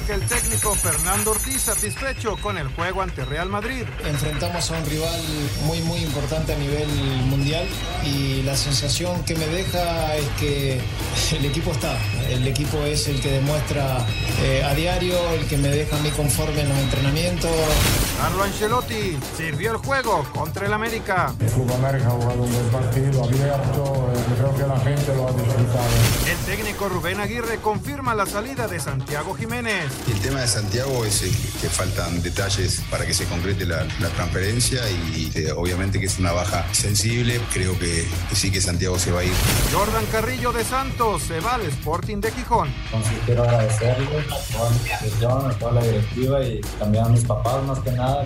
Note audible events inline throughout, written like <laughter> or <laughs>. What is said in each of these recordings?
América el técnico Fernando Ortiz satisfecho con el juego ante Real Madrid. Enfrentamos a un rival muy muy importante a nivel mundial y la sensación que me deja es que el equipo está, el equipo es el que demuestra eh, a diario, el que me deja a mí conforme en los entrenamientos. Carlo Ancelotti sirvió el juego contra el América. El Club América ha jugado un buen partido abierto, eh, creo que la gente lo ha disfrutado. El técnico Rubén Aguirre confirma la salida de Santiago Jiménez. El tema de Santiago es eh, que faltan detalles para que se concrete la, la transferencia y eh, obviamente que es una baja sensible. Creo que, que sí que Santiago se va a ir. Jordan Carrillo de Santos se va al Sporting de Gijón. Entonces quiero agradecerle a toda mi institución, a toda la directiva y también a mis papás más que nada.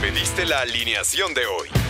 Pediste la alineación de hoy.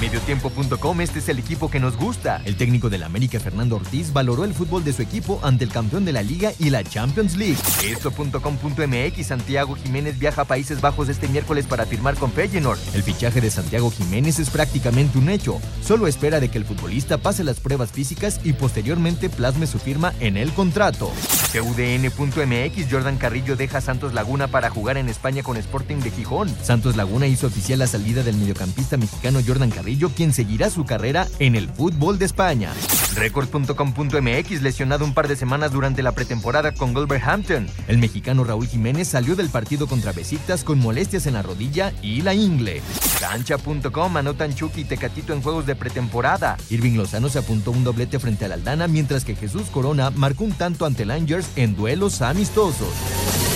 Mediotiempo.com, este es el equipo que nos gusta. El técnico del América, Fernando Ortiz, valoró el fútbol de su equipo ante el campeón de la Liga y la Champions League. Esto.com.mx, Santiago Jiménez viaja a Países Bajos este miércoles para firmar con Feyenoord. El fichaje de Santiago Jiménez es prácticamente un hecho. Solo espera de que el futbolista pase las pruebas físicas y posteriormente plasme su firma en el contrato. CUDN.mx, Jordan Carrillo deja Santos Laguna para jugar en España con Sporting de Gijón. Santos Laguna hizo oficial la salida del mediocampista mexicano Jordan Carrillo quien seguirá su carrera en el fútbol de España. Record.com.mx lesionado un par de semanas durante la pretemporada con Wolverhampton. El mexicano Raúl Jiménez salió del partido contra Besiktas con molestias en la rodilla y la ingle. Cancha.com anotan Chucky y Tecatito en juegos de pretemporada. Irving Lozano se apuntó un doblete frente al Aldana, mientras que Jesús Corona marcó un tanto ante el Angers en duelos amistosos.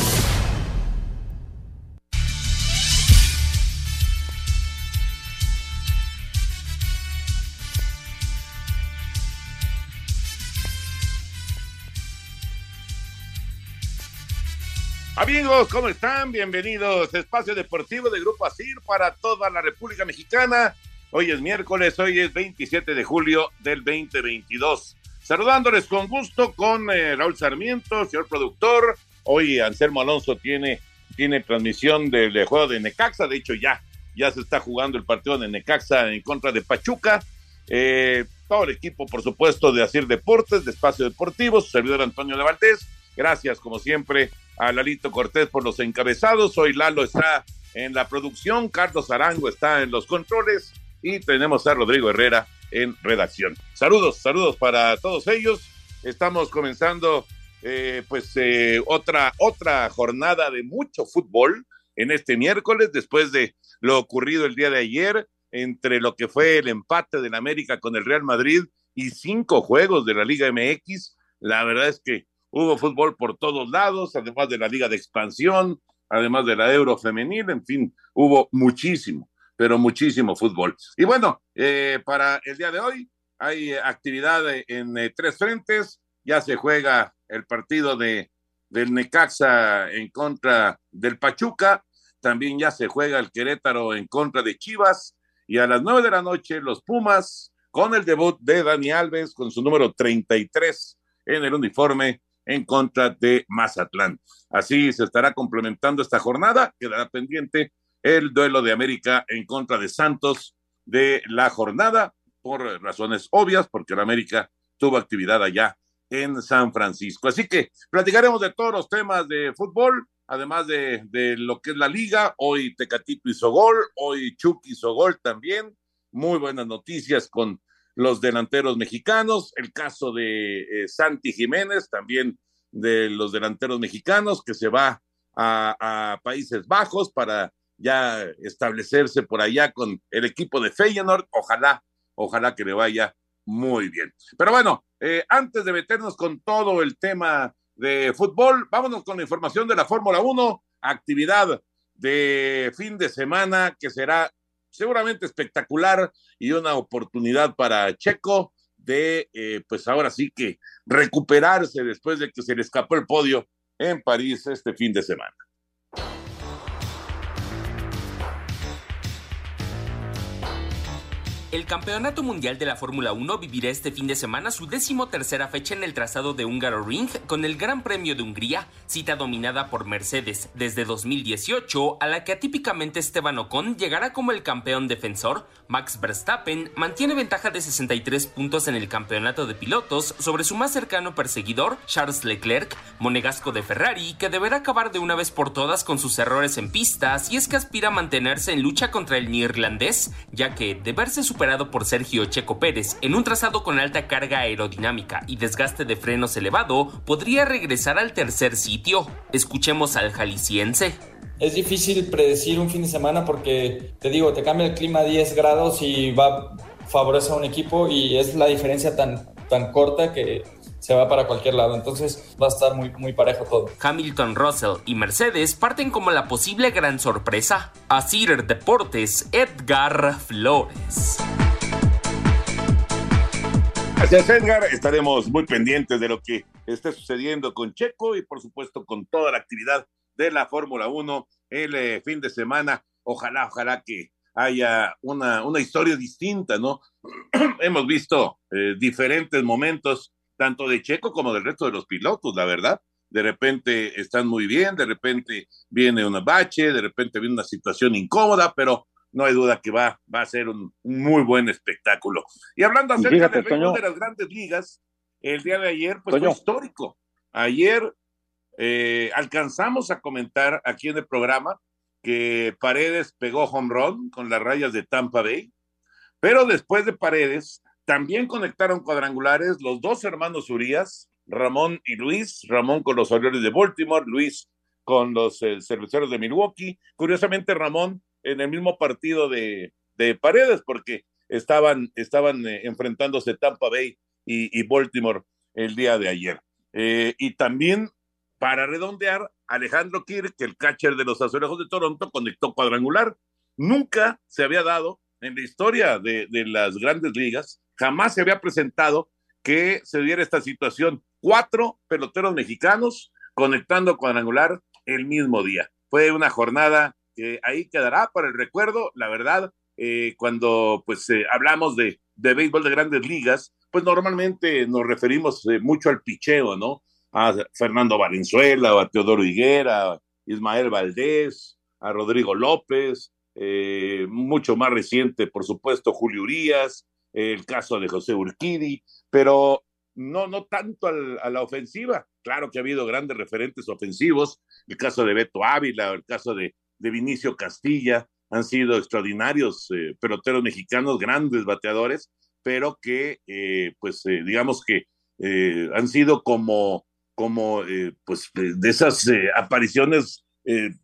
Amigos, ¿cómo están? Bienvenidos Espacio Deportivo de Grupo ASIR para toda la República Mexicana. Hoy es miércoles, hoy es 27 de julio del 2022. Saludándoles con gusto con eh, Raúl Sarmiento, señor productor. Hoy Anselmo Alonso tiene, tiene transmisión del juego de Necaxa. De hecho, ya, ya se está jugando el partido de Necaxa en contra de Pachuca. Eh, todo el equipo, por supuesto, de Asir Deportes, de Espacio Deportivo, su servidor Antonio de Valdés. Gracias, como siempre, a Lalito Cortés por los encabezados. Hoy Lalo está en la producción, Carlos Arango está en los controles y tenemos a Rodrigo Herrera en redacción. Saludos, saludos para todos ellos. Estamos comenzando eh, pues eh, otra, otra jornada de mucho fútbol en este miércoles, después de lo ocurrido el día de ayer, entre lo que fue el empate del América con el Real Madrid y cinco juegos de la Liga MX. La verdad es que Hubo fútbol por todos lados, además de la Liga de Expansión, además de la Euro Femenil, en fin, hubo muchísimo, pero muchísimo fútbol. Y bueno, eh, para el día de hoy hay actividad en eh, tres frentes, ya se juega el partido de, del Necaxa en contra del Pachuca, también ya se juega el Querétaro en contra de Chivas, y a las nueve de la noche los Pumas con el debut de Dani Alves con su número 33 en el uniforme en contra de Mazatlán. Así se estará complementando esta jornada. Quedará pendiente el duelo de América en contra de Santos de la jornada, por razones obvias, porque la América tuvo actividad allá en San Francisco. Así que platicaremos de todos los temas de fútbol, además de, de lo que es la liga. Hoy Tecatito hizo gol, hoy Chucky hizo gol también. Muy buenas noticias con los delanteros mexicanos, el caso de eh, Santi Jiménez, también de los delanteros mexicanos, que se va a, Países Bajos para ya establecerse por allá con el equipo de Feyenoord. Ojalá, ojalá que le vaya muy bien. Pero bueno, eh, antes de meternos con todo el tema de fútbol, vámonos con la información de la Fórmula 1, actividad de fin de semana que será seguramente espectacular y una oportunidad para Checo de, eh, pues ahora sí que recuperarse después de que se le escapó el podio en París este fin de semana. El Campeonato Mundial de la Fórmula 1 vivirá este fin de semana su décimo tercera fecha en el trazado de Húngaro Ring con el Gran Premio de Hungría, cita dominada por Mercedes desde 2018, a la que atípicamente Esteban Ocon llegará como el campeón defensor. Max Verstappen mantiene ventaja de 63 puntos en el campeonato de pilotos sobre su más cercano perseguidor, Charles Leclerc, monegasco de Ferrari, que deberá acabar de una vez por todas con sus errores en pistas y es que aspira a mantenerse en lucha contra el neerlandés, ya que de verse superado por Sergio Checo Pérez en un trazado con alta carga aerodinámica y desgaste de frenos elevado, podría regresar al tercer sitio. Escuchemos al jalisciense. Es difícil predecir un fin de semana porque, te digo, te cambia el clima a 10 grados y va favorece a un equipo y es la diferencia tan, tan corta que se va para cualquier lado. Entonces va a estar muy, muy parejo todo. Hamilton, Russell y Mercedes parten como la posible gran sorpresa. A Cider Deportes, Edgar Flores. Gracias, Edgar. Estaremos muy pendientes de lo que esté sucediendo con Checo y, por supuesto, con toda la actividad de la Fórmula 1 el eh, fin de semana. Ojalá, ojalá que haya una, una historia distinta, ¿no? <clears throat> Hemos visto eh, diferentes momentos, tanto de Checo como del resto de los pilotos, la verdad. De repente están muy bien, de repente viene una bache, de repente viene una situación incómoda, pero no hay duda que va, va a ser un, muy buen espectáculo. Y hablando acerca del de las grandes ligas, el día de ayer, pues fue histórico. Ayer eh, alcanzamos a comentar aquí en el programa que Paredes pegó home run con las rayas de Tampa Bay, pero después de Paredes también conectaron cuadrangulares los dos hermanos Urias, Ramón y Luis, Ramón con los Orioles de Baltimore, Luis con los eh, cerveceros de Milwaukee. Curiosamente, Ramón en el mismo partido de, Paredes, porque estaban, estaban eh, enfrentándose Tampa Bay y, Baltimore el día de ayer. Eh, y también, para redondear, Alejandro Kirk, el catcher de los Azulejos de Toronto, conectó cuadrangular. Nunca se había dado en la historia de, de las grandes ligas, jamás se había presentado que se diera esta situación. Cuatro peloteros mexicanos conectando cuadrangular el mismo día. Fue una jornada que ahí quedará para el recuerdo. La verdad, eh, cuando pues eh, hablamos de, de béisbol de grandes ligas, pues normalmente nos referimos eh, mucho al picheo, ¿no? A Fernando Valenzuela, a Teodoro Higuera, a Ismael Valdés, a Rodrigo López, mucho más reciente, por supuesto, Julio Urias, el caso de José Urquidi, pero no, no tanto a la ofensiva. Claro que ha habido grandes referentes ofensivos, el caso de Beto Ávila, el caso de de Vinicio Castilla, han sido extraordinarios eh, peloteros mexicanos, grandes bateadores, pero que, eh, pues, eh, digamos que han sido como, como pues, de esas apariciones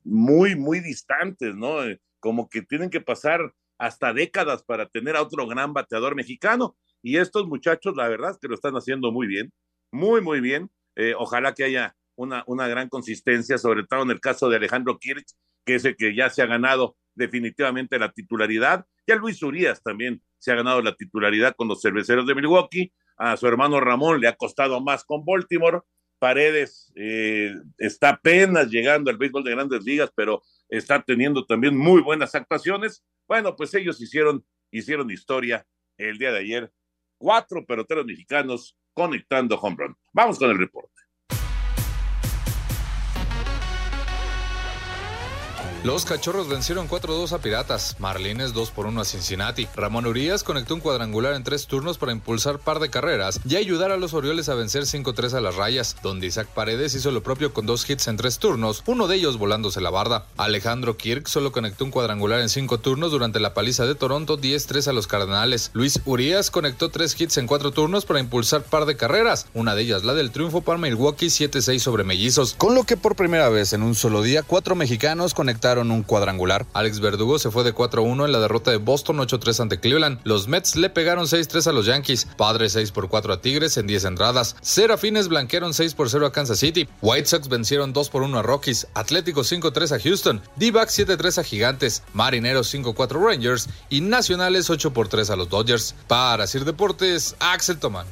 muy, muy distantes, ¿no? como que tienen que pasar hasta décadas para tener a otro gran bateador mexicano. Y estos muchachos, la verdad que lo están haciendo muy bien, muy, muy bien. ojalá que haya una, una gran consistencia, sobre todo en el caso de Alejandro Kirch, que es el que ya se ha ganado definitivamente la titularidad. Ya Luis Urias también se ha ganado la titularidad con los cerveceros de Milwaukee. A su hermano Ramón le ha costado más con Baltimore. Paredes eh, está apenas llegando al béisbol de grandes ligas, pero está teniendo también muy buenas actuaciones. Bueno, pues ellos hicieron, hicieron historia el día de ayer. Cuatro peloteros mexicanos conectando home run. Vamos con el reporte. Los cachorros vencieron 4-2 a Piratas, Marlines 2 por 1 a Cincinnati. Ramón Urias conectó un cuadrangular en tres turnos para impulsar par de carreras y ayudar a los Orioles a vencer 5-3 a las rayas, donde Isaac Paredes hizo lo propio con dos hits en tres turnos, uno de ellos volándose la barda. Alejandro Kirk solo conectó un cuadrangular en cinco turnos durante la paliza de Toronto 10-3 a los Cardenales. Luis Urias conectó tres hits en cuatro turnos para impulsar par de carreras, una de ellas la del triunfo para Milwaukee 7-6 sobre Mellizos, con lo que por primera vez en un solo día cuatro mexicanos conectaron conectaron un cuadrangular. Alex Verdugo se fue de 4-1 en la derrota de Boston 8-3 ante Cleveland. Los Mets le pegaron 6-3 a los Yankees. Padres 6 por 4 a Tigres en 10 entradas. Serafines blanquearon 6 por 0 a Kansas City. White Sox vencieron 2 por 1 a Rockies. Atlético 5-3 a Houston. D-Backs 7-3 a Gigantes. Marineros 5-4 Rangers. Y Nacionales 8 por 3 a los Dodgers. Para Sir Deportes, Axel Tomán.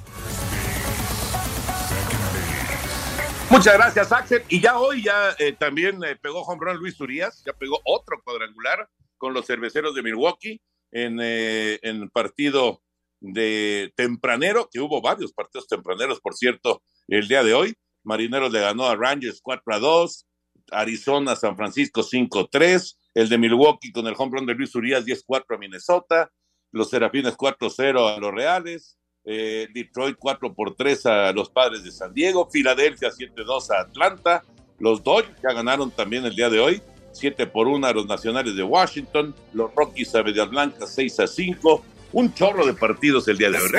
Muchas gracias, Axel. Y ya hoy ya eh, también eh, pegó home run Luis Urias, ya pegó otro cuadrangular con los cerveceros de Milwaukee en, eh, en partido de tempranero, que hubo varios partidos tempraneros, por cierto, el día de hoy. Marineros le ganó a Rangers 4 a 2, Arizona, San Francisco 5-3, el de Milwaukee con el home run de Luis Urias 10-4 a Minnesota, los Serafines 4-0 a los Reales, eh, Detroit 4 por 3 a los Padres de San Diego, Filadelfia 7-2 a Atlanta, los Dodgers ya ganaron también el día de hoy, 7 por 1 a los Nacionales de Washington, los Rockies a Medias Blancas 6 a 5, un chorro de partidos el día de hoy.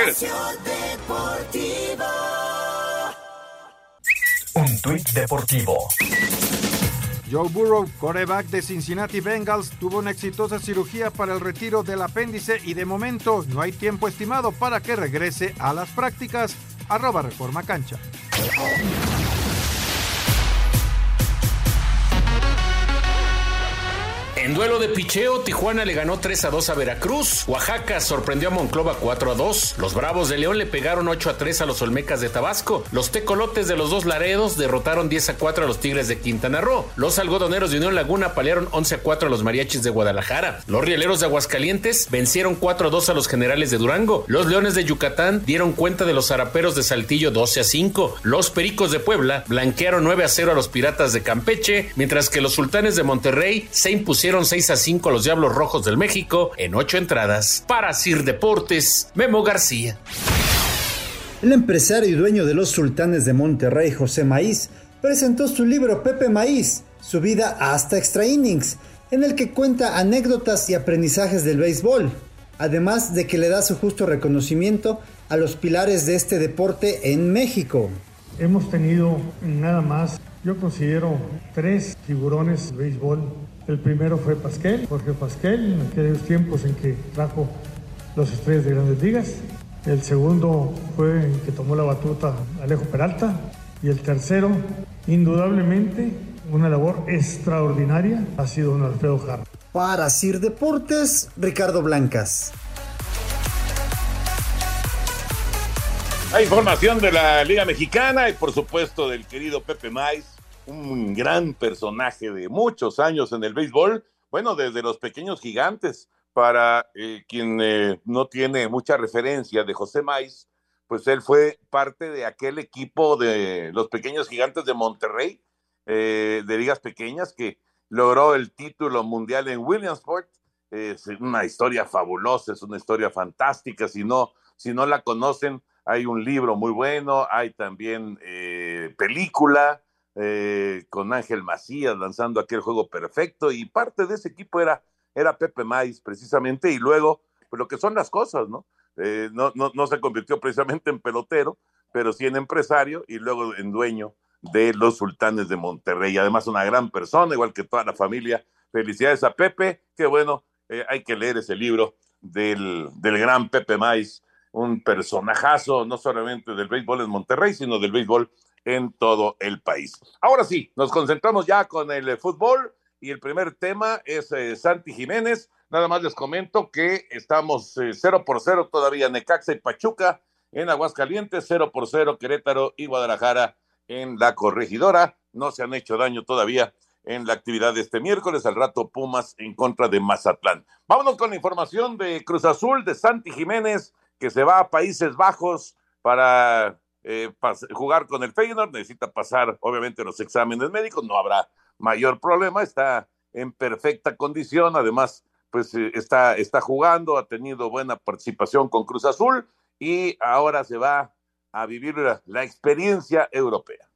Un tuit deportivo. Joe Burrow, coreback de Cincinnati Bengals, tuvo una exitosa cirugía para el retiro del apéndice y de momento no hay tiempo estimado para que regrese a las prácticas. Arroba Reforma Cancha. En duelo de picheo, Tijuana le ganó 3 a 2 a Veracruz. Oaxaca sorprendió a Monclova 4 a 2. Los Bravos de León le pegaron 8 a 3 a los Olmecas de Tabasco. Los Tecolotes de los dos Laredos derrotaron 10 a 4 a los Tigres de Quintana Roo. Los Algodoneros de Unión Laguna palearon 11 a 4 a los Mariachis de Guadalajara. Los Rieleros de Aguascalientes vencieron 4 a 2 a los Generales de Durango. Los Leones de Yucatán dieron cuenta de los Zaraperos de Saltillo 12 a 5. Los Pericos de Puebla blanquearon 9 a 0 a los Piratas de Campeche, mientras que los Sultanes de Monterrey se impusieron 6 a 5 a los Diablos Rojos del México en 8 entradas. Para Sir Deportes, Memo García. El empresario y dueño de los Sultanes de Monterrey, José Maíz, presentó su libro Pepe Maíz, su vida hasta extra innings, en el que cuenta anécdotas y aprendizajes del béisbol, además de que le da su justo reconocimiento a los pilares de este deporte en México. Hemos tenido nada más, yo considero, tres tiburones de béisbol el primero fue Pasquel, Jorge Pasquel, en aquellos tiempos en que trajo los estrellas de grandes ligas. El segundo fue el que tomó la batuta Alejo Peralta. Y el tercero, indudablemente, una labor extraordinaria, ha sido un Alfredo Jara. Para Sir Deportes, Ricardo Blancas. Hay información de la Liga Mexicana y por supuesto del querido Pepe Maiz, un gran personaje de muchos años en el béisbol, bueno, desde los pequeños gigantes, para eh, quien eh, no tiene mucha referencia de José Maiz, pues él fue parte de aquel equipo de los pequeños gigantes de Monterrey, eh, de ligas pequeñas, que logró el título mundial en Williamsport. Es una historia fabulosa, es una historia fantástica. Si no, si no la conocen, hay un libro muy bueno, hay también película, eh, con Ángel Macías lanzando aquel juego perfecto y parte de ese equipo era, era Pepe Maiz precisamente y luego, pues lo que son las cosas, ¿no? Eh, no, no, no se convirtió precisamente en pelotero, pero sí en empresario y luego en dueño de los sultanes de Monterrey. Además, una gran persona, igual que toda la familia. Felicidades a Pepe, qué bueno, eh, hay que leer ese libro del, del gran Pepe Maiz, un personajazo no solamente del béisbol en Monterrey, sino del béisbol en todo el país. Ahora sí, nos concentramos ya con el fútbol y el primer tema es eh, Santi Jiménez. Nada más les comento que estamos 0 eh, por 0 todavía Necaxa y Pachuca en Aguascalientes, 0 por 0 Querétaro y Guadalajara en la corregidora. No se han hecho daño todavía en la actividad de este miércoles, al rato Pumas en contra de Mazatlán. Vámonos con la información de Cruz Azul, de Santi Jiménez, que se va a Países Bajos para eh, jugar con el Feyenoord, necesita pasar obviamente los exámenes médicos, no habrá mayor problema, está en perfecta condición, además pues eh, está, está jugando, ha tenido buena participación con Cruz Azul y ahora se va a vivir la experiencia europea.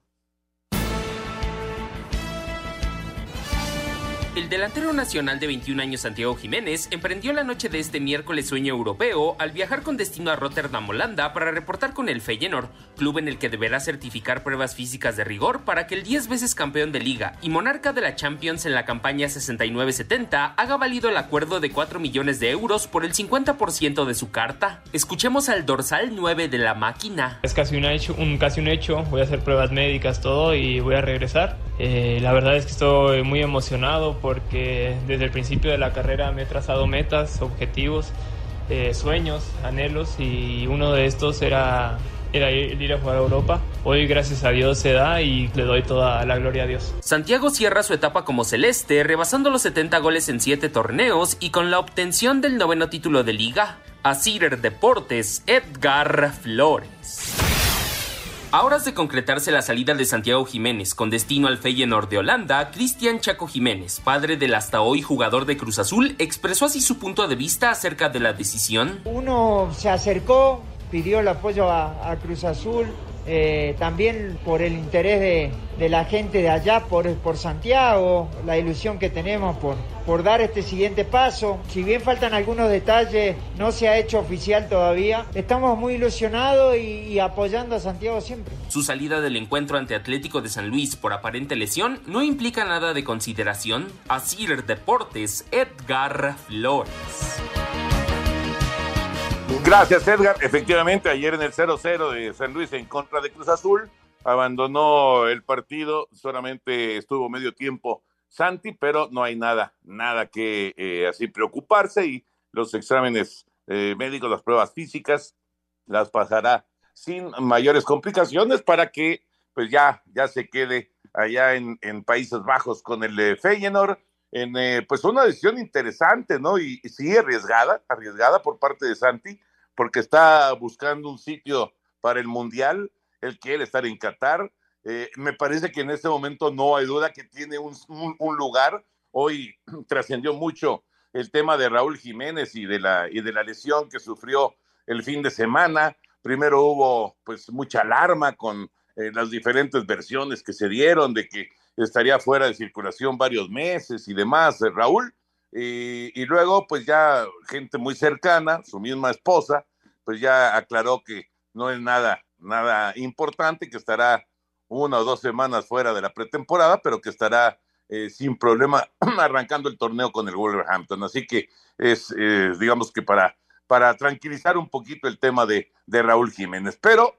El delantero nacional de 21 años Santiago Jiménez emprendió la noche de este miércoles sueño europeo al viajar con destino a Rotterdam, Holanda, para reportar con el Feyenoord, club en el que deberá certificar pruebas físicas de rigor para que el 10 veces campeón de liga y monarca de la Champions en la campaña 69-70 haga válido el acuerdo de 4 millones de euros por el 50% de su carta. Escuchemos al dorsal 9 de la máquina. Es casi un hecho, un, casi un hecho. voy a hacer pruebas médicas, todo y voy a regresar. Eh, la verdad es que estoy muy emocionado porque desde el principio de la carrera me he trazado metas, objetivos, eh, sueños, anhelos y uno de estos era, era ir, a jugar a Europa. Hoy gracias a Dios se da y le doy toda la gloria a Dios. Santiago cierra su etapa como celeste, rebasando los 70 goles en 7 torneos y con la obtención del noveno título de liga. A Cider Deportes, Edgar Flores. A horas de concretarse la salida de Santiago Jiménez con destino al Feyenoord de Holanda, Cristian Chaco Jiménez, padre del hasta hoy jugador de Cruz Azul, expresó así su punto de vista acerca de la decisión. Uno se acercó, pidió el apoyo a, a Cruz Azul, eh, también por el interés de, de, la gente de allá, por, por Santiago, la ilusión que tenemos por, por dar este siguiente paso. Si bien faltan algunos detalles, no se ha hecho oficial todavía. Estamos muy ilusionados y, apoyando a Santiago siempre. Su salida del encuentro ante Atlético de San Luis por aparente lesión no implica nada de consideración. Así Deportes, Edgar Flores. Gracias, Edgar. Efectivamente, ayer en el 0-0 de San Luis en contra de Cruz Azul, abandonó el partido, solamente estuvo medio tiempo Santi, pero no hay nada, nada que eh, así preocuparse y los exámenes eh, médicos, las pruebas físicas, las pasará sin mayores complicaciones para que pues ya, ya se quede allá en, Países Bajos con el eh, Feyenoord en eh, pues una decisión interesante, ¿no? Y, y, sí arriesgada, arriesgada por parte de Santi, porque está buscando un sitio para el Mundial, él quiere estar en Qatar, eh, me parece que en este momento no hay duda que tiene un, lugar, hoy <clears throat> trascendió mucho el tema de Raúl Jiménez y de, la, y de la lesión que sufrió el fin de semana, primero hubo pues mucha alarma con eh, las diferentes versiones que se dieron de que estaría fuera de circulación varios meses y demás, eh, Raúl. Y, y, luego, pues ya gente muy cercana, su misma esposa, pues ya aclaró que no es nada, nada importante, que estará una o dos semanas fuera de la pretemporada, pero que estará eh, sin problema <clears throat> arrancando el torneo con el Wolverhampton. Así que es, eh, digamos que para, para tranquilizar un poquito el tema de, de Raúl Jiménez. Pero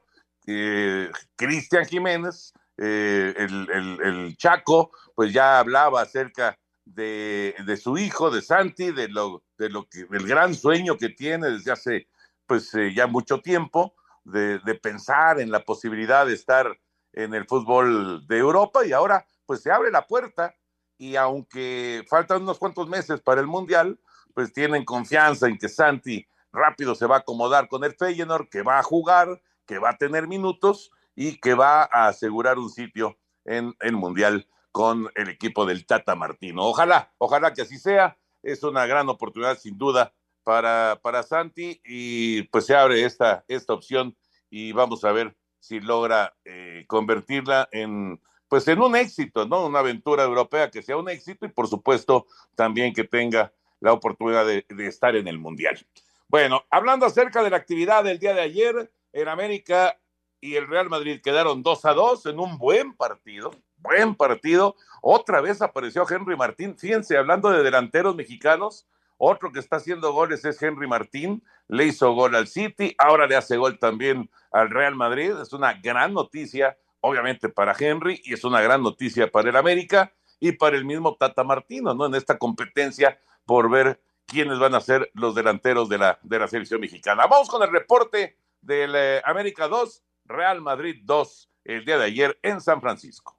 eh, Cristian Jiménez, eh, el, el, el, Chaco, pues ya hablaba acerca de, de, su hijo, de Santi, de lo, de lo que, del gran sueño que tiene desde hace pues eh, ya mucho tiempo, de, de, pensar en la posibilidad de estar en el fútbol de Europa y ahora pues se abre la puerta y aunque faltan unos cuantos meses para el Mundial, pues tienen confianza en que Santi rápido se va a acomodar con el Feyenoord, que va a jugar, que va a tener minutos y que va a asegurar un sitio en el Mundial con el equipo del Tata Martino. Ojalá, ojalá que así sea. Es una gran oportunidad, sin duda, para, para Santi y pues se abre esta, esta opción y vamos a ver si logra eh, convertirla en pues en un éxito, ¿no? Una aventura europea que sea un éxito y por supuesto también que tenga la oportunidad de, de estar en el Mundial. Bueno, hablando acerca de la actividad del día de ayer, en América y el Real Madrid quedaron 2 a 2 en un buen partido, buen partido. Otra vez apareció Henry Martín. Fíjense, hablando de delanteros mexicanos, otro que está haciendo goles es Henry Martín. Le hizo gol al City, ahora le hace gol también al Real Madrid. Es una gran noticia, obviamente, para Henry y es una gran noticia para el América y para el mismo Tata Martino, ¿no? En esta competencia por ver quiénes van a ser los delanteros de la, de la selección mexicana. Vamos con el reporte del eh, América 2, Real Madrid 2, el día de ayer en San Francisco.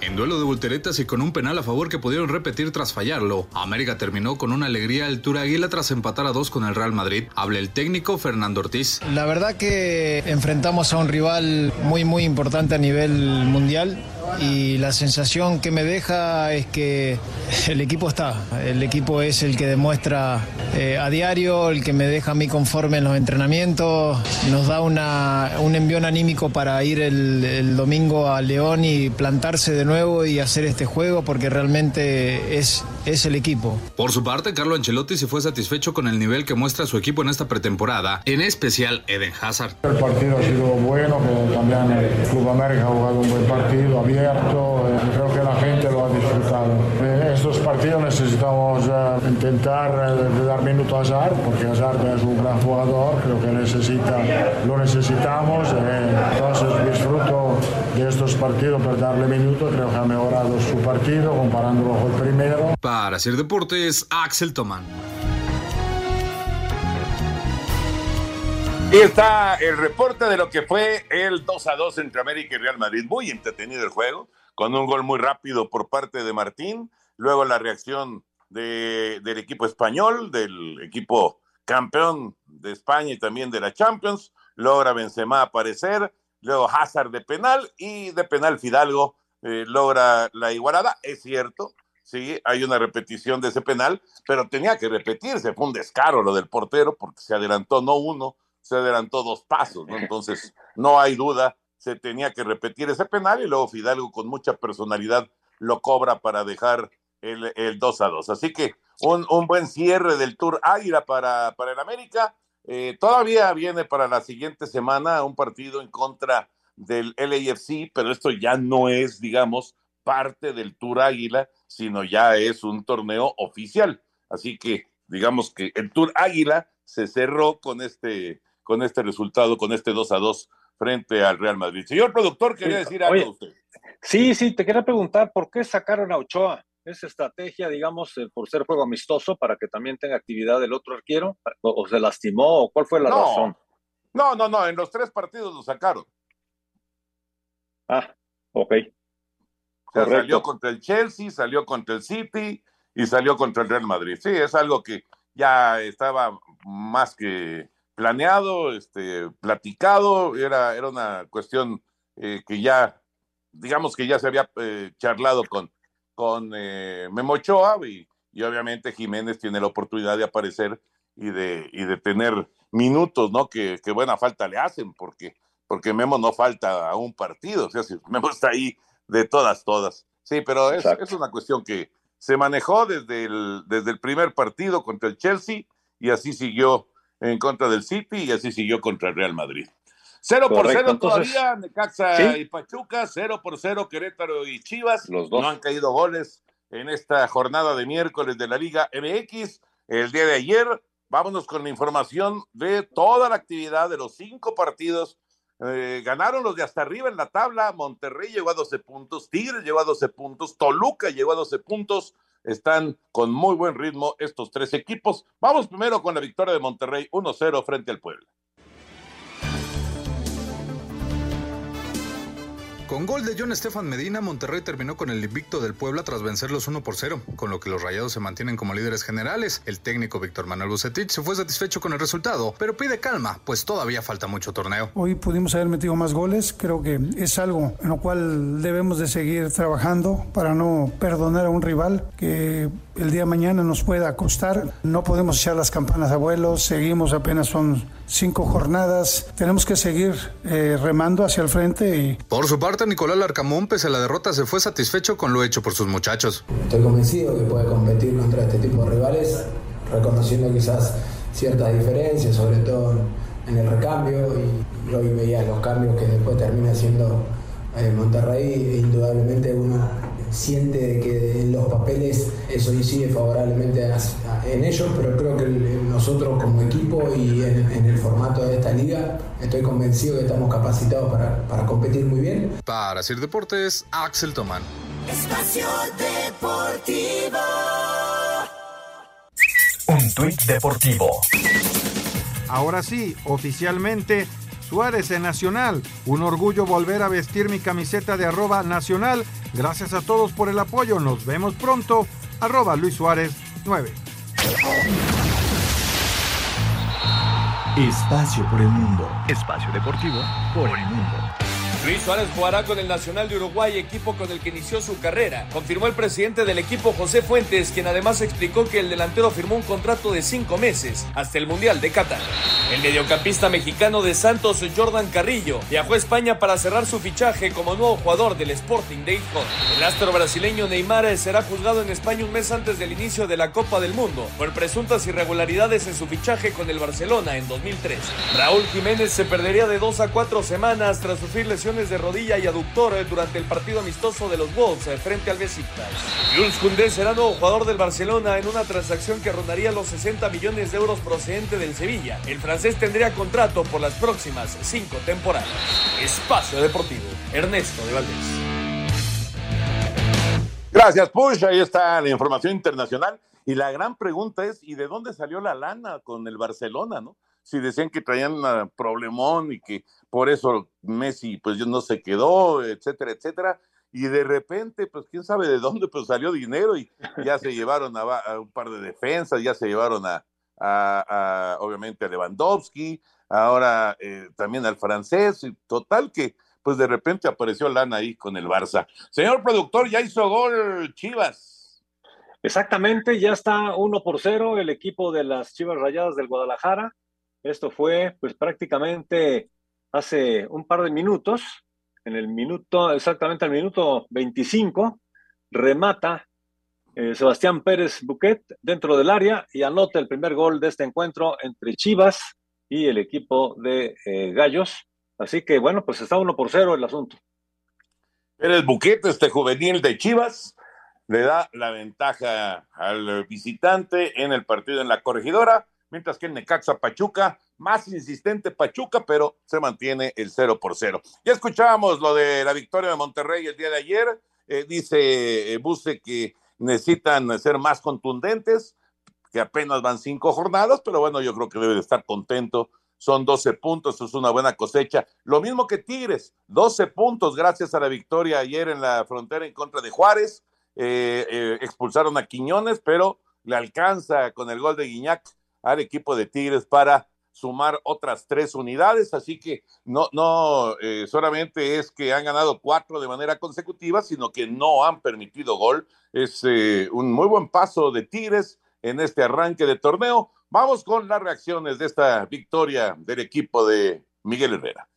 En duelo de volteretas y con un penal a favor que pudieron repetir tras fallarlo, América terminó con una alegría altura águila tras empatar a dos con el Real Madrid. Habla el técnico Fernando Ortiz. La verdad que enfrentamos a un rival muy muy importante a nivel mundial y la sensación que me deja es que el equipo está, el equipo es el que demuestra eh, a diario, el que me deja a mí conforme en los entrenamientos, nos da una, un envión anímico para ir el, el domingo a León y plantarse de nuevo y hacer este juego porque realmente es, es el equipo. Por su parte, Carlo Ancelotti se fue satisfecho con el nivel que muestra su equipo en esta pretemporada, en especial Eden Hazard. El partido ha sido bueno, que también el Club América ha jugado un buen partido, abierto, eh, creo que la gente. Partidos necesitamos eh, intentar eh, dar minuto a Hazard, porque Hazard es un gran jugador, creo que necesita, lo necesitamos, entonces disfruto de estos partidos para darle minutos, creo que ha mejorado su partido comparándolo con el primero. Para hacer deportes, Axel Tomán. Y está el reporte de lo que fue el 2 a 2 entre América y Real Madrid. Muy entretenido el juego, con un gol muy rápido por parte de Martín. Luego la reacción de, del equipo español, del equipo campeón de España y también de la Champions. Logra Benzema aparecer. Luego Hazard de penal y de penal Fidalgo eh, logra la igualada. Es cierto, sí, hay una repetición de ese penal, pero tenía que repetirse. Fue un descaro lo del portero porque se adelantó no uno, se adelantó dos pasos, ¿no? Entonces, no hay duda, se tenía que repetir ese penal y luego Fidalgo con mucha personalidad lo cobra para dejar el, el 2 a 2. Así que un, un, buen cierre del Tour Águila para, para el América. Eh, todavía viene para la siguiente semana un partido en contra del LAFC, pero esto ya no es, digamos, parte del Tour Águila, sino ya es un torneo oficial. Así que, digamos que el Tour Águila se cerró con este con este resultado, con este 2 a 2 frente al Real Madrid. Señor productor, quería decir algo Oye, a usted. Sí, sí, te quería preguntar por qué sacaron a Ochoa. ¿Es estrategia, digamos, eh, por ser juego amistoso para que también tenga actividad el otro arquero? ¿O, o se lastimó? ¿O cuál fue la No. razón? No, no, no, en los tres partidos lo sacaron. Ah, ok. O sea, salió contra el Chelsea, salió contra el City y salió contra el Real Madrid. Sí, es algo que ya estaba más que planeado, este, platicado, era, era una cuestión eh, que ya, digamos que ya se había eh, charlado con, con eh, Memo Ochoa y, y obviamente Jiménez tiene la oportunidad de aparecer y de, y de tener minutos, ¿no? Que, que buena falta le hacen, porque, porque Memo no falta a un partido, o sea, si Memo está ahí de todas, todas. Sí, pero es, es una cuestión que se manejó desde el, desde el primer partido contra el Chelsea y así siguió en contra del City y así siguió contra el Real Madrid. Cero por Correcto, cero entonces- todavía, Necaxa ¿Sí? y Pachuca, cero por cero Querétaro y Chivas. Los dos. No han caído goles en esta jornada de miércoles de la Liga MX. El día de ayer, vámonos con la información de toda la actividad de los cinco partidos. Eh, ganaron los de hasta arriba en la tabla. Monterrey llegó a 12 puntos, Tigres llegó a 12 puntos, Toluca llegó a 12 puntos. Están con muy buen ritmo estos tres equipos. Vamos primero con la victoria de Monterrey 1-0 frente al Puebla. Con gol de John Estefan Medina, Monterrey terminó con el invicto del Puebla tras vencerlos 1 por 0, con lo que los rayados se mantienen como líderes generales. El técnico Víctor Manuel Bucetich se fue satisfecho con el resultado, pero pide calma, pues todavía falta mucho torneo. Hoy pudimos haber metido más goles, creo que es algo en lo cual debemos de seguir trabajando para no perdonar a un rival que el día de mañana nos pueda costar. No podemos echar las campanas a vuelo, seguimos apenas son cinco jornadas, tenemos que seguir eh, remando hacia el frente y Por su parte, Nicolás Larcamón, pese a la derrota, se fue satisfecho con lo hecho por sus muchachos. Estoy convencido que puede competir contra este tipo de rivales, reconociendo quizás ciertas diferencias, sobre todo en el recambio, y, y hoy veía los cambios que después termina haciendo eh, Monterrey, indudablemente uno siente que en los papeles eso incide favorablemente a- a- en ellos, pero creo que el- nosotros como equipo y en, en el formato de esta liga, estoy convencido que estamos capacitados para, para competir muy bien. Para Sir Deportes, Axel Tomán. Espacio Deportivo. Un tuit deportivo. Ahora sí, oficialmente, Suárez en Nacional. Un orgullo volver a vestir mi camiseta de arroba nacional. Gracias a todos por el apoyo. Nos vemos pronto. Arroba Luis Suárez 9. Espacio por el mundo. Espacio deportivo por el mundo. Luis Suárez jugará con el Nacional de Uruguay, equipo con el que inició su carrera. Confirmó el presidente del equipo José Fuentes, quien además explicó que el delantero firmó un contrato de cinco meses hasta el Mundial de Qatar. El mediocampista mexicano de Santos, Jordan Carrillo, viajó a España para cerrar su fichaje como nuevo jugador del Sporting de Gijón. El astro brasileño Neymar será juzgado en España un mes antes del inicio de la Copa del Mundo por presuntas irregularidades en su fichaje con el Barcelona en 2003. Raúl Jiménez se perdería de dos a cuatro semanas tras sufrir lesiones de rodilla y aductor eh, durante el partido amistoso de los Wolves eh, frente al Besiktas. Jules Koundé será nuevo jugador del Barcelona en una transacción que rondaría los 60 millones de euros procedente del Sevilla. El francés tendría contrato por las próximas cinco temporadas. Espacio Deportivo, Ernesto de Valdés. Gracias, Push. Ahí está la información internacional. Y la gran pregunta es, ¿y de dónde salió la lana con el Barcelona, no? Si decían que traían un problemón y que por eso Messi pues no se quedó, etcétera, etcétera. Y de repente, pues quién sabe de dónde, pues salió dinero y ya se llevaron a, un par de defensas, ya se llevaron a, obviamente a Lewandowski, ahora eh, también al francés, y total que pues de repente apareció Lana ahí con el Barça. Señor productor, ya hizo gol Chivas. Exactamente, ya está uno por cero el equipo de las Chivas Rayadas del Guadalajara. Esto fue pues prácticamente hace un par de minutos, en el minuto, exactamente al minuto 25, remata eh, Sebastián Pérez Buquet dentro del área y anota el primer gol de este encuentro entre Chivas y el equipo de eh, Gallos. Así que bueno, pues está uno por cero el asunto. Pérez Buquet, este juvenil de Chivas, le da la ventaja al visitante en el partido en la corregidora, mientras que el Necaxa Pachuca, más insistente Pachuca, pero se mantiene el 0 por 0. Ya escuchábamos lo de la victoria de Monterrey el día de ayer, eh, dice eh, Buse que necesitan ser más contundentes, que apenas van cinco jornadas, pero bueno, yo creo que debe de estar contento. Son 12 puntos, es una buena cosecha. Lo mismo que Tigres, 12 puntos gracias a la victoria ayer en la frontera en contra de Juárez eh, expulsaron a Quiñones, pero le alcanza con el gol de Guiñac al equipo de Tigres para sumar otras tres unidades, así que no, no eh, solamente es que han ganado cuatro de manera consecutiva, sino que no han permitido gol. Es un muy buen paso de Tigres en este arranque de torneo. Vamos con las reacciones de esta victoria del equipo de Miguel Herrera.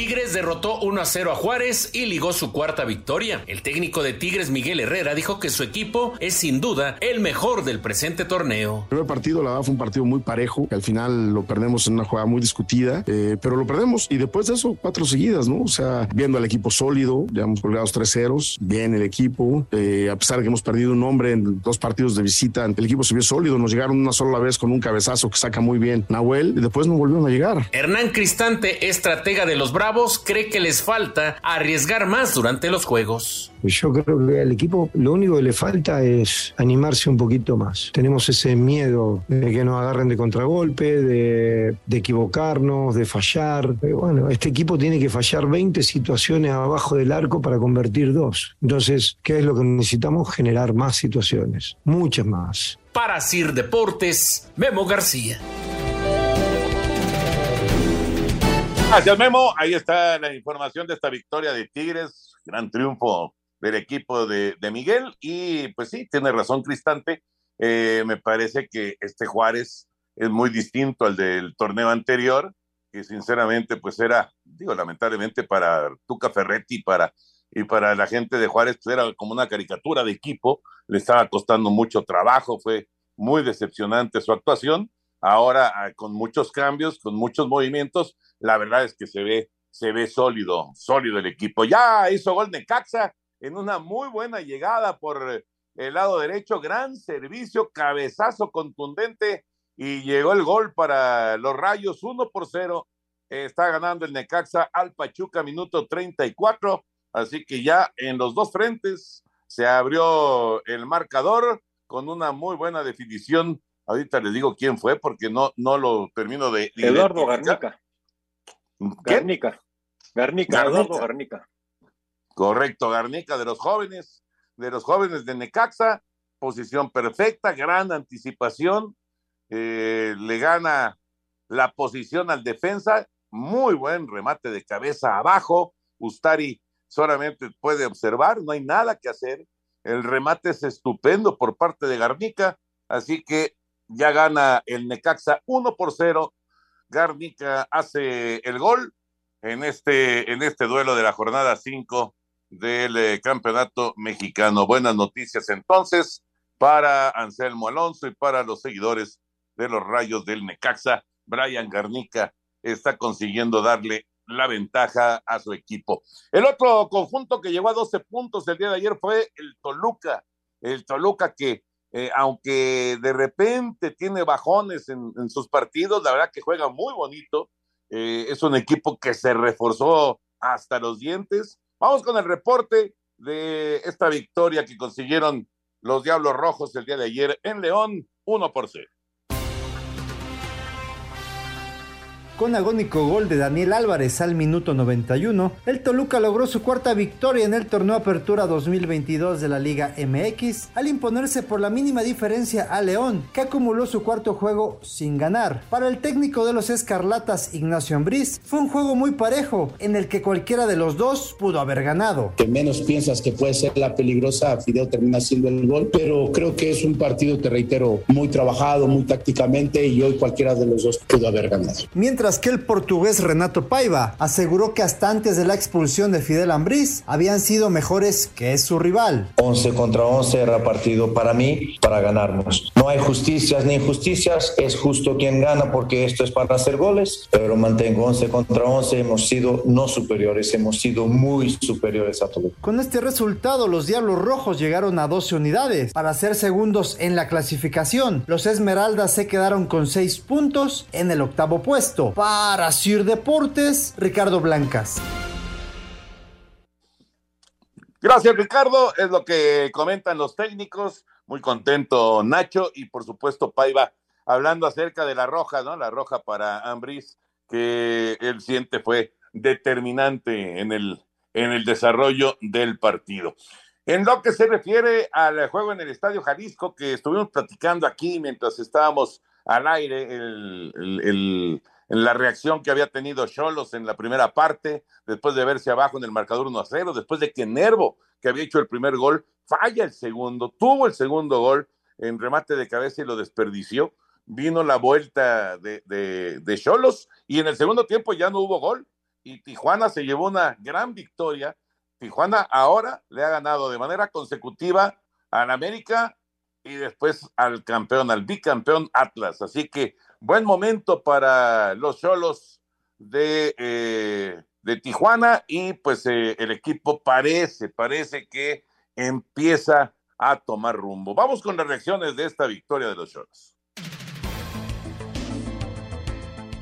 Tigres derrotó 1 a 0 a Juárez y ligó su cuarta victoria. El técnico de Tigres, Miguel Herrera, dijo que su equipo es sin duda el mejor del presente torneo. El primer partido, la verdad, fue un partido muy parejo, que al final lo perdemos en una jugada muy discutida, eh, pero lo perdemos y después de eso, cuatro seguidas, ¿no? O sea, viendo al equipo sólido, ya hemos colgado tres ceros, bien el equipo, eh, a pesar de que hemos perdido un hombre en dos partidos de visita, el equipo se vio sólido, nos llegaron una sola vez con un cabezazo que saca muy bien Nahuel y después no volvieron a llegar. Hernán Cristante, estratega de los Bravos, cree que les falta arriesgar más durante los juegos. Yo creo que al equipo lo único que le falta es animarse un poquito más. Tenemos ese miedo de que nos agarren de contragolpe, de, equivocarnos, de fallar. bueno, este equipo tiene que fallar 20 situaciones abajo del arco para convertir dos. Entonces, ¿qué es lo que necesitamos? Generar más situaciones, muchas más. Para Sir Deportes, Memo García. Gracias, Memo. Ahí está la información de esta victoria de Tigres. Gran triunfo del equipo de, Miguel. Y pues sí, tiene razón Cristante. Eh, me parece que este Juárez es muy distinto al del torneo anterior, que sinceramente pues era, digo, lamentablemente para Tuca Ferretti para, y para la gente de Juárez pues era como una caricatura de equipo, le estaba costando mucho trabajo, fue muy decepcionante su actuación. Ahora ah, con muchos cambios, con muchos movimientos, la verdad es que se ve, se ve sólido, sólido el equipo. Ya hizo gol de Caxa en una muy buena llegada por el lado derecho, gran servicio, cabezazo contundente y llegó el gol para los Rayos, uno por cero. Está ganando el Necaxa al Pachuca, minuto 34. Así que ya en los dos frentes se abrió el marcador con una muy buena definición. Ahorita les digo quién fue porque no, no lo termino de. Eduardo Garnica. Garnica. Garnica, Eduardo Garnica. Correcto, Garnica de los jóvenes, de los jóvenes de Necaxa, posición perfecta, gran anticipación, eh, le gana la posición al defensa, muy buen remate de cabeza abajo, Ustari solamente puede observar, no hay nada que hacer, el remate es estupendo por parte de Garnica, así que ya gana el Necaxa 1 por 0, Garnica hace el gol en este, en este duelo de la jornada 5 del eh, campeonato mexicano. Buenas noticias entonces para Anselmo Alonso y para los seguidores de los Rayos del Necaxa. Brian Garnica está consiguiendo darle la ventaja a su equipo. El otro conjunto que llegó a 12 puntos el día de ayer fue el Toluca. El Toluca que, eh, aunque de repente tiene bajones en, sus partidos, la verdad que juega muy bonito. Eh, es un equipo que se reforzó hasta los dientes. Vamos con el reporte de esta victoria que consiguieron los Diablos Rojos el día de ayer en León, 1 por 0. Con agónico gol de Daniel Álvarez al minuto 91, el Toluca logró su cuarta victoria en el torneo Apertura 2022 de la Liga MX al imponerse por la mínima diferencia a León, que acumuló su cuarto juego sin ganar. Para el técnico de los Escarlatas, Ignacio Ambriz, fue un juego muy parejo en el que cualquiera de los dos pudo haber ganado. Que menos piensas que puede ser la peligrosa, Fideo termina siendo el gol, pero creo que es un partido, te reitero, muy trabajado, muy tácticamente y hoy cualquiera de los dos pudo haber ganado. Mientras que el portugués Renato Paiva aseguró que hasta antes de la expulsión de Fidel Ambriz habían sido mejores que su rival. 11 contra 11 era partido para mí, para ganarnos. No hay justicias ni injusticias, es justo quien gana porque esto es para hacer goles, pero mantengo 11 contra 11, hemos sido no superiores, hemos sido muy superiores a todos. Con este resultado, los Diablos Rojos llegaron a 12 unidades para ser segundos en la clasificación. Los Esmeraldas se quedaron con 6 puntos en el octavo puesto. Para Sir Deportes, Ricardo Blancas. Gracias, Ricardo. Es lo que comentan los técnicos. Muy contento Nacho y por supuesto Paiva hablando acerca de la roja, ¿no? La roja para Ambris, que él siente fue determinante en el, en el desarrollo del partido. En lo que se refiere al juego en el Estadio Jalisco, que estuvimos platicando aquí mientras estábamos al aire, el, el, el en la reacción que había tenido Cholos en la primera parte, después de verse abajo en el marcador 1 a 0, después de que Nervo, que había hecho el primer gol, falla el segundo, tuvo el segundo gol en remate de cabeza y lo desperdició. Vino la vuelta de Cholos y en el segundo tiempo ya no hubo gol y Tijuana se llevó una gran victoria. Tijuana ahora le ha ganado de manera consecutiva al América y después al campeón, al bicampeón Atlas. Así que buen momento para los Cholos de, eh, de Tijuana y pues eh, el equipo parece, parece que empieza a tomar rumbo. Vamos con las reacciones de esta victoria de los Cholos.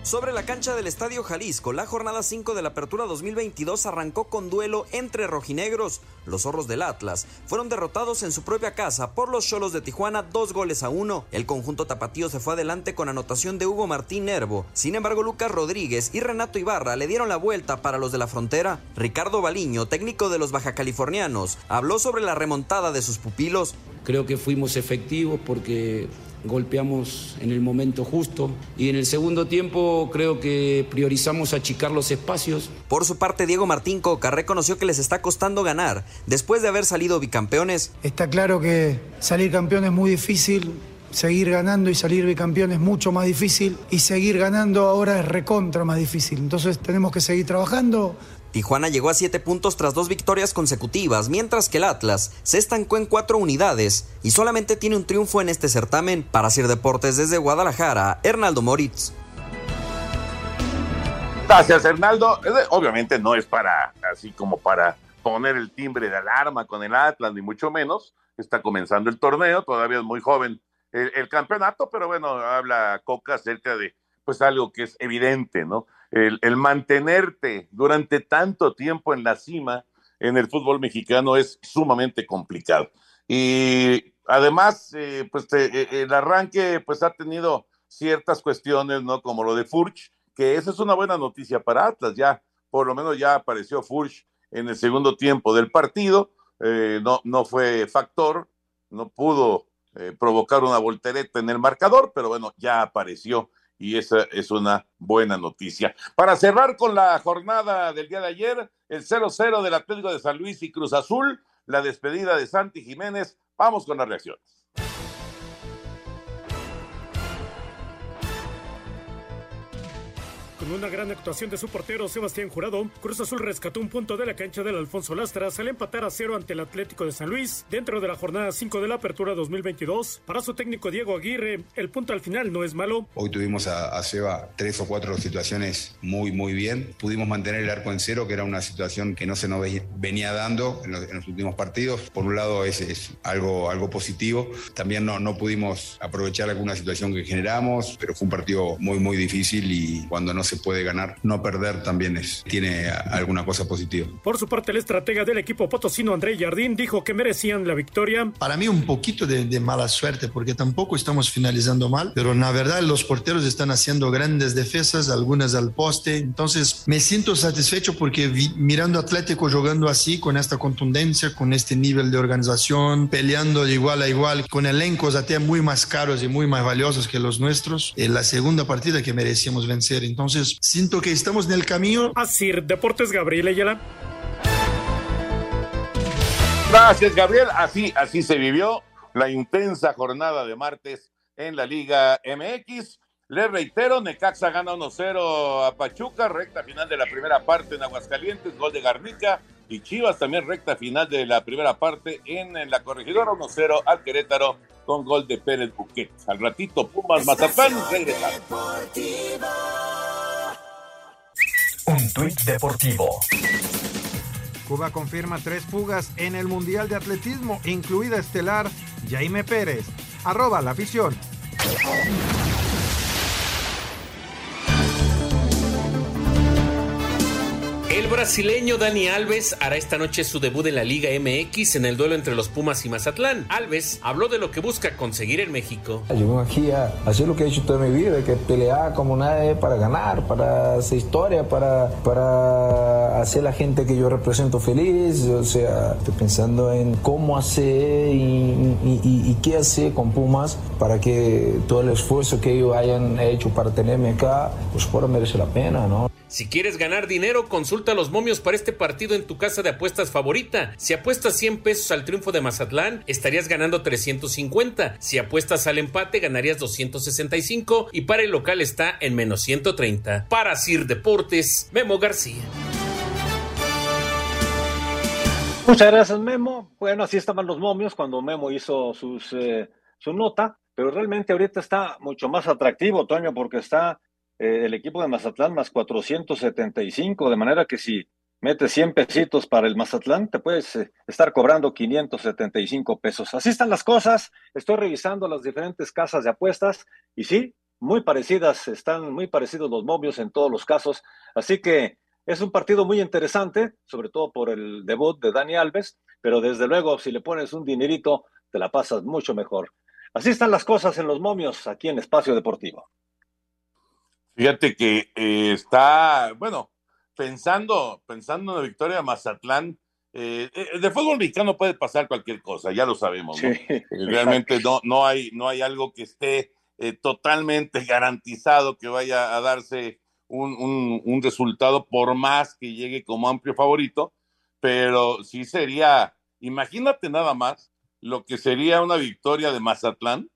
Sobre la cancha del Estadio Jalisco, la jornada 5 de la Apertura 2022 arrancó con duelo entre rojinegros. Los zorros del Atlas fueron derrotados en su propia casa por los Cholos de Tijuana, dos goles a uno. El conjunto tapatío se fue adelante con anotación de Hugo Martín Nervo. Sin embargo, Lucas Rodríguez y Renato Ibarra le dieron la vuelta para los de la frontera. Ricardo Baliño, técnico de los bajacalifornianos, habló sobre la remontada de sus pupilos. Creo que fuimos efectivos porque golpeamos en el momento justo y en el segundo tiempo creo que priorizamos achicar los espacios. Por su parte, Diego Martín Coca reconoció que les está costando ganar después de haber salido bicampeones. Está claro que salir campeón es muy difícil. Seguir ganando y salir bicampeón es mucho más difícil y seguir ganando ahora es recontra más difícil. Entonces tenemos que seguir trabajando, Tijuana llegó a siete puntos tras dos victorias consecutivas, mientras que el Atlas se estancó en cuatro unidades y solamente tiene un triunfo en este certamen. Para Sir Deportes desde Guadalajara, Hernaldo Moritz. Gracias, Hernaldo. Obviamente no es para, así como para poner el timbre de alarma con el Atlas, ni mucho menos. Está comenzando el torneo, todavía es muy joven el, el campeonato, pero bueno, habla Coca acerca de pues algo que es evidente, ¿no? El, mantenerte durante tanto tiempo en la cima en el fútbol mexicano es sumamente complicado. Y además, eh, pues te, el arranque pues ha tenido ciertas cuestiones, ¿no? Como lo de Furch, que esa es una buena noticia para Atlas, ya por lo menos ya apareció Furch en el segundo tiempo del partido, eh, no, no fue factor, no pudo eh, provocar una voltereta en el marcador, pero bueno, ya apareció y esa es una buena noticia. Para cerrar con la jornada del día de ayer, el 0-0 del Atlético de San Luis y Cruz Azul, la despedida de Santi Jiménez. Vamos con las reacciones. Con una gran actuación de su portero Sebastián Jurado, Cruz Azul rescató un punto de la cancha del Alfonso Lastras al empatar a cero ante el Atlético de San Luis dentro de la jornada 5 de la Apertura 2022. Para su técnico Diego Aguirre, el punto al final no es malo. Hoy tuvimos a, Seba tres o cuatro situaciones muy, muy bien. Pudimos mantener el arco en cero, que era una situación que no se nos venía dando en los, en los últimos partidos. Por un lado es, es, algo, algo positivo. También no, no pudimos aprovechar alguna situación que generamos, pero fue un partido muy, muy difícil y cuando no se puede ganar, no perder también es, tiene alguna cosa positiva. Por su parte, el estratega del equipo potosino, André Jardín, dijo que merecían la victoria. Para mí un poquito de, de, mala suerte, porque tampoco estamos finalizando mal, pero la verdad los porteros están haciendo grandes defensas, algunas al poste, entonces me siento satisfecho porque vi, mirando Atlético jugando así, con esta contundencia, con este nivel de organización, peleando de igual a igual, con elencos hasta muy más caros y muy más valiosos que los nuestros, en la segunda partida que merecíamos vencer, entonces siento que estamos en el camino. Así, Deportes Gabriel Ayala. Gracias, Gabriel. Así, así se vivió la intensa jornada de martes en la Liga MX. Le reitero, Necaxa gana 1-0 a Pachuca, recta final de la primera parte en Aguascalientes, gol de Garnica. Y Chivas también recta final de la primera parte en, en la corregidora 1-0 al Querétaro con gol de Pérez Buquet. Al ratito Pumas Mazatlán regresaron. Un tuit deportivo. Cuba confirma tres fugas en el Mundial de Atletismo, incluida estelar Jaime Pérez. Arroba la afición. El brasileño Dani Alves hará esta noche su debut en la Liga MX en el duelo entre los Pumas y Mazatlán. Alves habló de lo que busca conseguir en México. Yo vengo aquí a hacer lo que he hecho toda mi vida, que pelear como nadie para ganar, para hacer historia, para, para hacer la gente que yo represento feliz. O sea, estoy pensando en cómo hacer y, y, y, y qué hacer con Pumas para que todo el esfuerzo que ellos hayan hecho para tenerme acá, pues pueda merecer la pena, ¿no? Si quieres ganar dinero, consulta los momios para este partido en tu casa de apuestas favorita. Si apuestas 100 pesos al triunfo de Mazatlán, estarías ganando 350. Si apuestas al empate, ganarías 265 y para el local está en menos 130. Para Sir Deportes, Memo García. Muchas gracias, Memo. Bueno, así estaban los momios cuando Memo hizo sus, eh, su nota, pero realmente ahorita está mucho más atractivo, Toño, porque está eh, el equipo de Mazatlán más 475, de manera que si metes 100 pesitos para el Mazatlán, te puedes eh, estar cobrando 575 pesos. Así están las cosas. Estoy revisando las diferentes casas de apuestas y sí, muy parecidas, están muy parecidos los momios en todos los casos. Así que es un partido muy interesante, sobre todo por el debut de Dani Alves, pero desde luego si le pones un dinerito, te la pasas mucho mejor. Así están las cosas en los momios aquí en Espacio Deportivo. Fíjate que eh, está, bueno, pensando, pensando en la victoria de Mazatlán, eh, de fútbol mexicano puede pasar cualquier cosa, ya lo sabemos. ¿no? Sí, eh, Realmente no, no, hay, no hay algo que esté eh, totalmente garantizado que vaya a darse un, un, un, resultado por más que llegue como amplio favorito, pero sí sería, imagínate nada más lo que sería una victoria de Mazatlán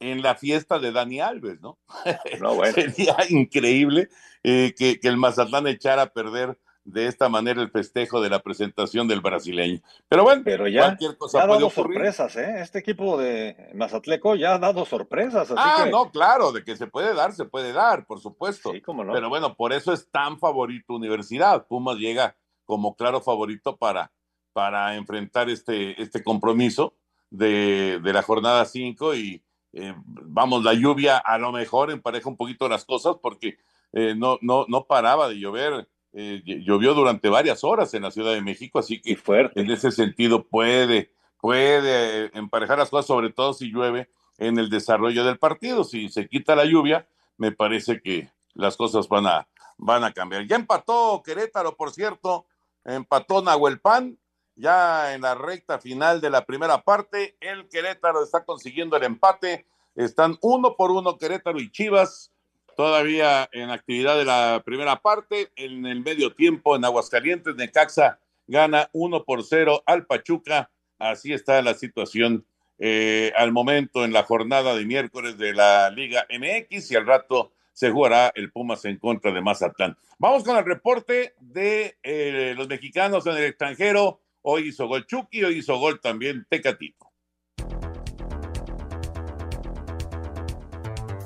en la fiesta de Dani Alves, ¿no? <laughs> no bueno. Sería increíble eh, que, que, el Mazatlán echara a perder de esta manera el festejo de la presentación del brasileño. Pero bueno, Pero ya, cualquier cosa ya ha dado ocurrir. sorpresas, ¿eh? Este equipo de Mazatleco ya ha dado sorpresas. Así ah, que... no, claro, de que se puede dar, se puede dar, por supuesto. Sí, cómo no. Pero bueno, por eso es tan favorito Universidad. Pumas llega como claro favorito para, para enfrentar este, este compromiso de, de la jornada 5 y, eh, vamos, la lluvia a lo mejor empareja un poquito las cosas porque eh, no, no, no paraba de llover. Eh, llovió durante varias horas en la Ciudad de México, así que fuerte. en ese sentido puede, puede emparejar las cosas, sobre todo si llueve en el desarrollo del partido. Si se quita la lluvia, me parece que las cosas van a, van a cambiar. Ya empató Querétaro, por cierto, empató Nahuel Pan ya en la recta final de la primera parte. El Querétaro está consiguiendo el empate. Están uno por uno Querétaro y Chivas todavía en actividad de la primera parte. En el medio tiempo en Aguascalientes, Necaxa gana uno por cero al Pachuca. Así está la situación eh, al momento en la jornada de miércoles de la Liga MX y al rato se jugará el Pumas en contra de Mazatlán. Vamos con el reporte de eh, los mexicanos en el extranjero. Hoy hizo gol Chucky, hoy hizo gol también Tecatito.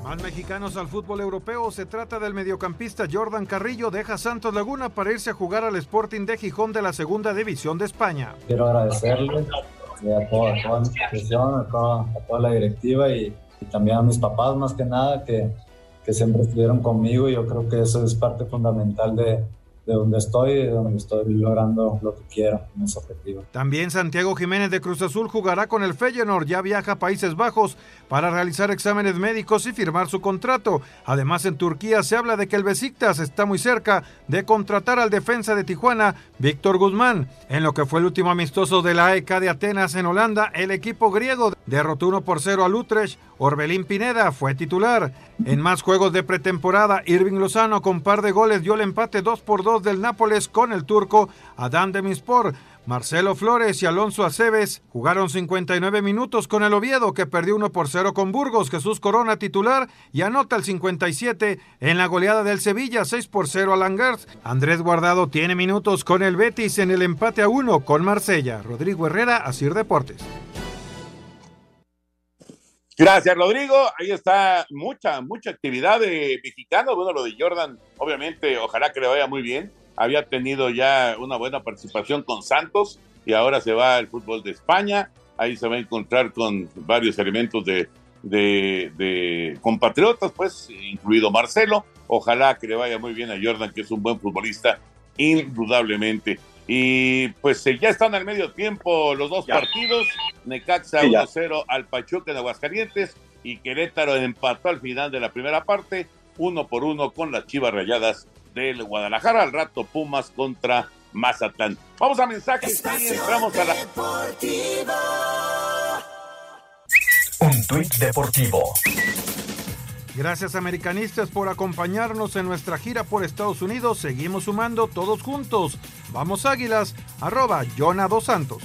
Más mexicanos al fútbol europeo. Se trata del mediocampista Jordan Carrillo. Deja Santos Laguna para irse a jugar al Sporting de Gijón de la Segunda División de España. Quiero agradecerle a toda, a mi institución, a toda, la directiva y, también a mis papás más que nada que, que siempre estuvieron conmigo y yo creo que eso es parte fundamental de, de donde estoy, de donde estoy logrando lo que quiero en ese objetivo. También Santiago Jiménez de Cruz Azul jugará con el Feyenoord, ya viaja a Países Bajos para realizar exámenes médicos y firmar su contrato. Además en Turquía se habla de que el Besiktas está muy cerca de contratar al defensa de Tijuana, Víctor Guzmán. En lo que fue el último amistoso de la AEK de Atenas en Holanda, el equipo griego derrotó 1 por 0 al Utrecht. Orbelín Pineda fue titular. En más juegos de pretemporada, Irving Lozano con par de goles dio el empate 2 por 2 del Nápoles con el turco Adán Demispor. Marcelo Flores y Alonso Aceves jugaron 59 minutos con el Oviedo que perdió 1 por 0 con Burgos. Jesús Corona titular y anota el 57 en la goleada del Sevilla 6 por 0 a Langers. Andrés Guardado tiene minutos con el Betis en el empate a 1 con Marsella. Rodrigo Herrera, Asir Deportes. Gracias, Rodrigo. Ahí está mucha, mucha actividad de mexicanos. Bueno, lo de Jordan, obviamente, ojalá que le vaya muy bien. Había tenido ya una buena participación con Santos y ahora se va al fútbol de España. Ahí se va a encontrar con varios elementos de, de, compatriotas, pues, incluido Marcelo. Ojalá que le vaya muy bien a Jordan, que es un buen futbolista, indudablemente. Y pues eh, ya están al medio tiempo los dos partidos. Necaxa 1-0 al Pachuca de Aguascalientes y Querétaro empató al final de la primera parte, uno por uno con las Chivas Rayadas del Guadalajara. Al rato Pumas contra Mazatlán. Vamos a mensajes y entramos a la. Un tuit deportivo. Gracias americanistas por acompañarnos en nuestra gira por Estados Unidos. Seguimos sumando todos juntos. Vamos Águilas, arroba Jonah Dos Santos.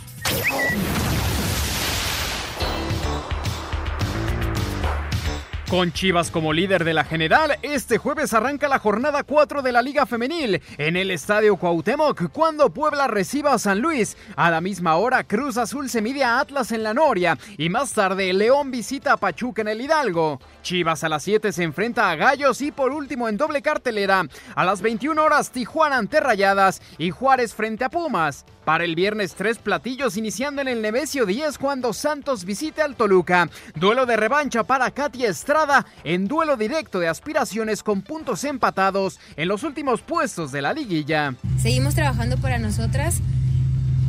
Con Chivas como líder de la general, este jueves arranca la jornada 4 de la Liga Femenil en el Estadio Cuauhtémoc cuando Puebla reciba a San Luis. A la misma hora, Cruz Azul se mide a Atlas en la Noria y más tarde León visita a Pachuca en el Hidalgo. Chivas a las 7 se enfrenta a Gallos y por último en doble cartelera a las 21 horas Tijuana ante Rayadas y Juárez frente a Pumas. Para el viernes tres platillos iniciando en el Nemesio 10 cuando Santos visite al Toluca. Duelo de revancha para Katia Estrada en duelo directo de aspiraciones con puntos empatados en los últimos puestos de la liguilla. Seguimos trabajando para nosotras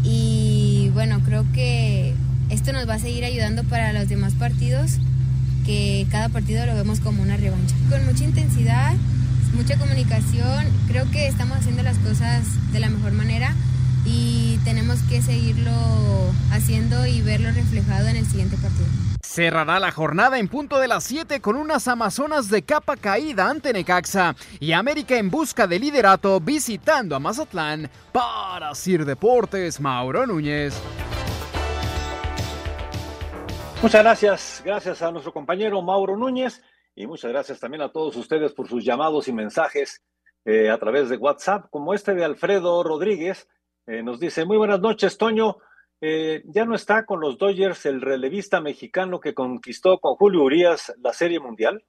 y bueno, creo que esto nos va a seguir ayudando para los demás partidos, que cada partido lo vemos como una revancha. Con mucha intensidad, mucha comunicación, creo que estamos haciendo las cosas de la mejor manera y tenemos que seguirlo haciendo y verlo reflejado en el siguiente partido. Cerrará la jornada en punto de las 7 con unas Amazonas de capa caída ante Necaxa y América en busca de liderato visitando a Mazatlán para Sir Deportes Mauro Núñez. Muchas gracias, gracias a nuestro compañero Mauro Núñez y muchas gracias también a todos ustedes por sus llamados y mensajes eh, a través de WhatsApp, como este de Alfredo Rodríguez, eh, nos dice, muy buenas noches, Toño. Eh, ya no está con los Dodgers el relevista mexicano que conquistó con Julio Urias la Serie Mundial.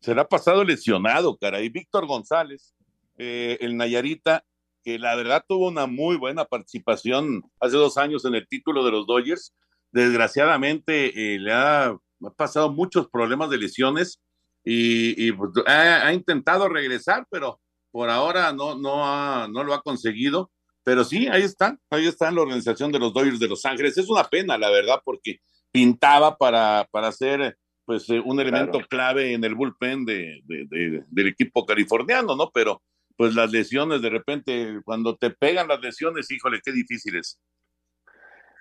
Será pasado lesionado, cara. Y Víctor González, eh, el Nayarita, que la verdad tuvo una muy buena participación hace dos años en el título de los Dodgers. Desgraciadamente le ha, pasado muchos problemas de lesiones y, pues, ha, intentado regresar, pero por ahora no, no, no lo ha conseguido. Pero sí, ahí está, ahí está la organización de los Dodgers de Los Ángeles. Es una pena, la verdad, porque pintaba para, para ser pues eh, un elemento clave en el bullpen de, del equipo californiano, ¿no? Pero, pues las lesiones de repente, cuando te pegan las lesiones, híjole, qué difícil es.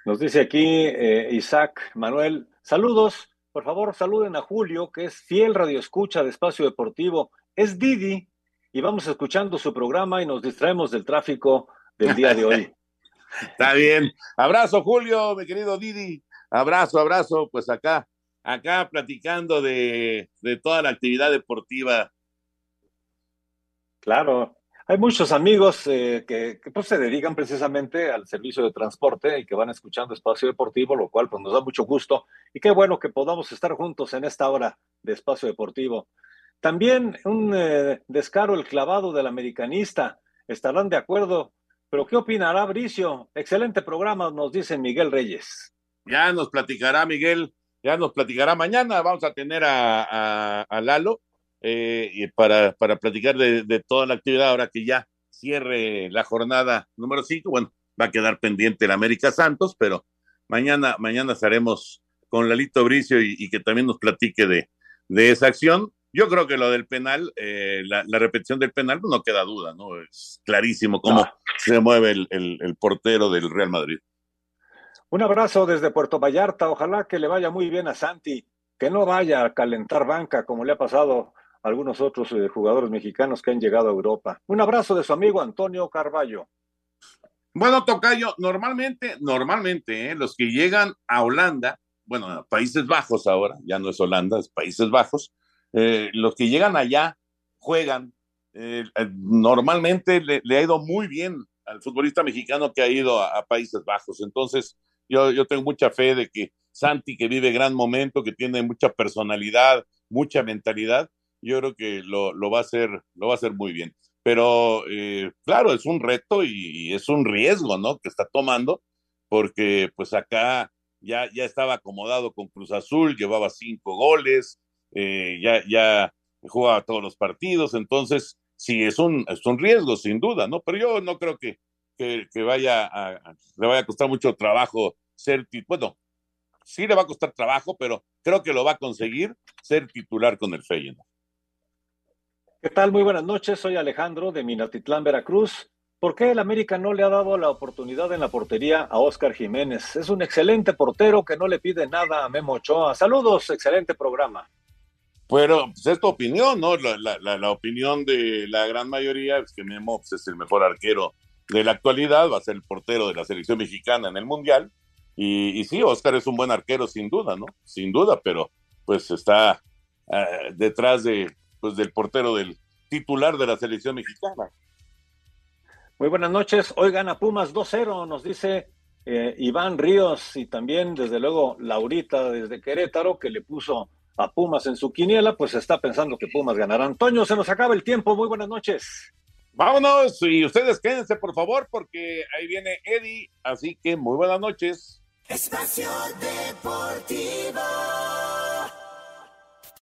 Nos dice aquí eh, Isaac Manuel, saludos, por favor saluden a Julio, que es fiel radioescucha de Espacio Deportivo, es Didi, y vamos escuchando su programa y nos distraemos del tráfico del día de hoy. <laughs> Está bien. Abrazo, Julio, mi querido Didi. Abrazo, abrazo, pues acá, acá platicando de, de toda la actividad deportiva. Claro, hay muchos amigos eh, que, pues, se dedican precisamente al servicio de transporte y que van escuchando Espacio Deportivo, lo cual pues, nos da mucho gusto y qué bueno que podamos estar juntos en esta hora de Espacio Deportivo. También un eh, descaro el clavado del americanista. Estarán de acuerdo pero ¿qué opinará Bricio? Excelente programa, nos dice Miguel Reyes. Ya nos platicará Miguel, ya nos platicará mañana. Vamos a tener a, Lalo eh, para, para platicar de, toda la actividad ahora que ya cierre la jornada número 5. Bueno, va a quedar pendiente el América Santos, pero mañana, mañana estaremos con Lalito Bricio y, y que también nos platique de, de esa acción. Yo creo que lo del penal, eh, la, repetición del penal, pues, no queda duda, ¿no? Es clarísimo cómo se mueve el, portero del Real Madrid. Un abrazo desde Puerto Vallarta. Ojalá que le vaya muy bien a Santi, que no vaya a calentar banca como le ha pasado a algunos otros eh, jugadores mexicanos que han llegado a Europa. Un abrazo de su amigo Antonio Carballo. Bueno, Tocayo, normalmente, normalmente, eh, los que llegan a Holanda, bueno, Países Bajos ahora, ya no es Holanda, es Países Bajos, eh, los que llegan allá juegan. Eh, eh, normalmente le, ha ido muy bien al futbolista mexicano que ha ido a, Países Bajos. Entonces, yo, yo tengo mucha fe de que Santi, que vive gran momento, que tiene mucha personalidad, mucha mentalidad, yo creo que lo, lo va a hacer, lo va a hacer muy bien. Pero claro, es un reto y, es un riesgo, ¿no? Que está tomando, porque pues acá ya, ya estaba acomodado con Cruz Azul, llevaba cinco goles, eh, ya, ya juega todos los partidos, entonces sí, es un, es un riesgo, sin duda, ¿no? Pero yo no creo que, vaya a, le vaya a costar mucho trabajo ser, bueno, sí le va a costar trabajo, pero creo que lo va a conseguir ser titular con el Feyenoord. ¿Qué tal? Muy buenas noches, soy Alejandro de Minatitlán, Veracruz. ¿Por qué el América no le ha dado la oportunidad en la portería a Oscar Jiménez? Es un excelente portero que no le pide nada a Memo Ochoa. Saludos, excelente programa. Pero pues, es tu opinión, ¿no? La, la, la, opinión de la gran mayoría es que Memo pues, es el mejor arquero de la actualidad, va a ser el portero de la selección mexicana en el Mundial. Y, y sí, Oscar es un buen arquero, sin duda, ¿no? Sin duda, pero pues está eh, detrás de, pues, del portero del titular de la selección mexicana. Muy buenas noches. Hoy gana Pumas 2-0, nos dice eh, Iván Ríos y también, desde luego, Laurita desde Querétaro, que le puso a Pumas en su quiniela, pues está pensando que Pumas ganará. Antonio, se nos acaba el tiempo. Muy buenas noches. Vámonos y ustedes quédense por favor porque ahí viene Eddie, así que muy buenas noches. Espacio Deportivo.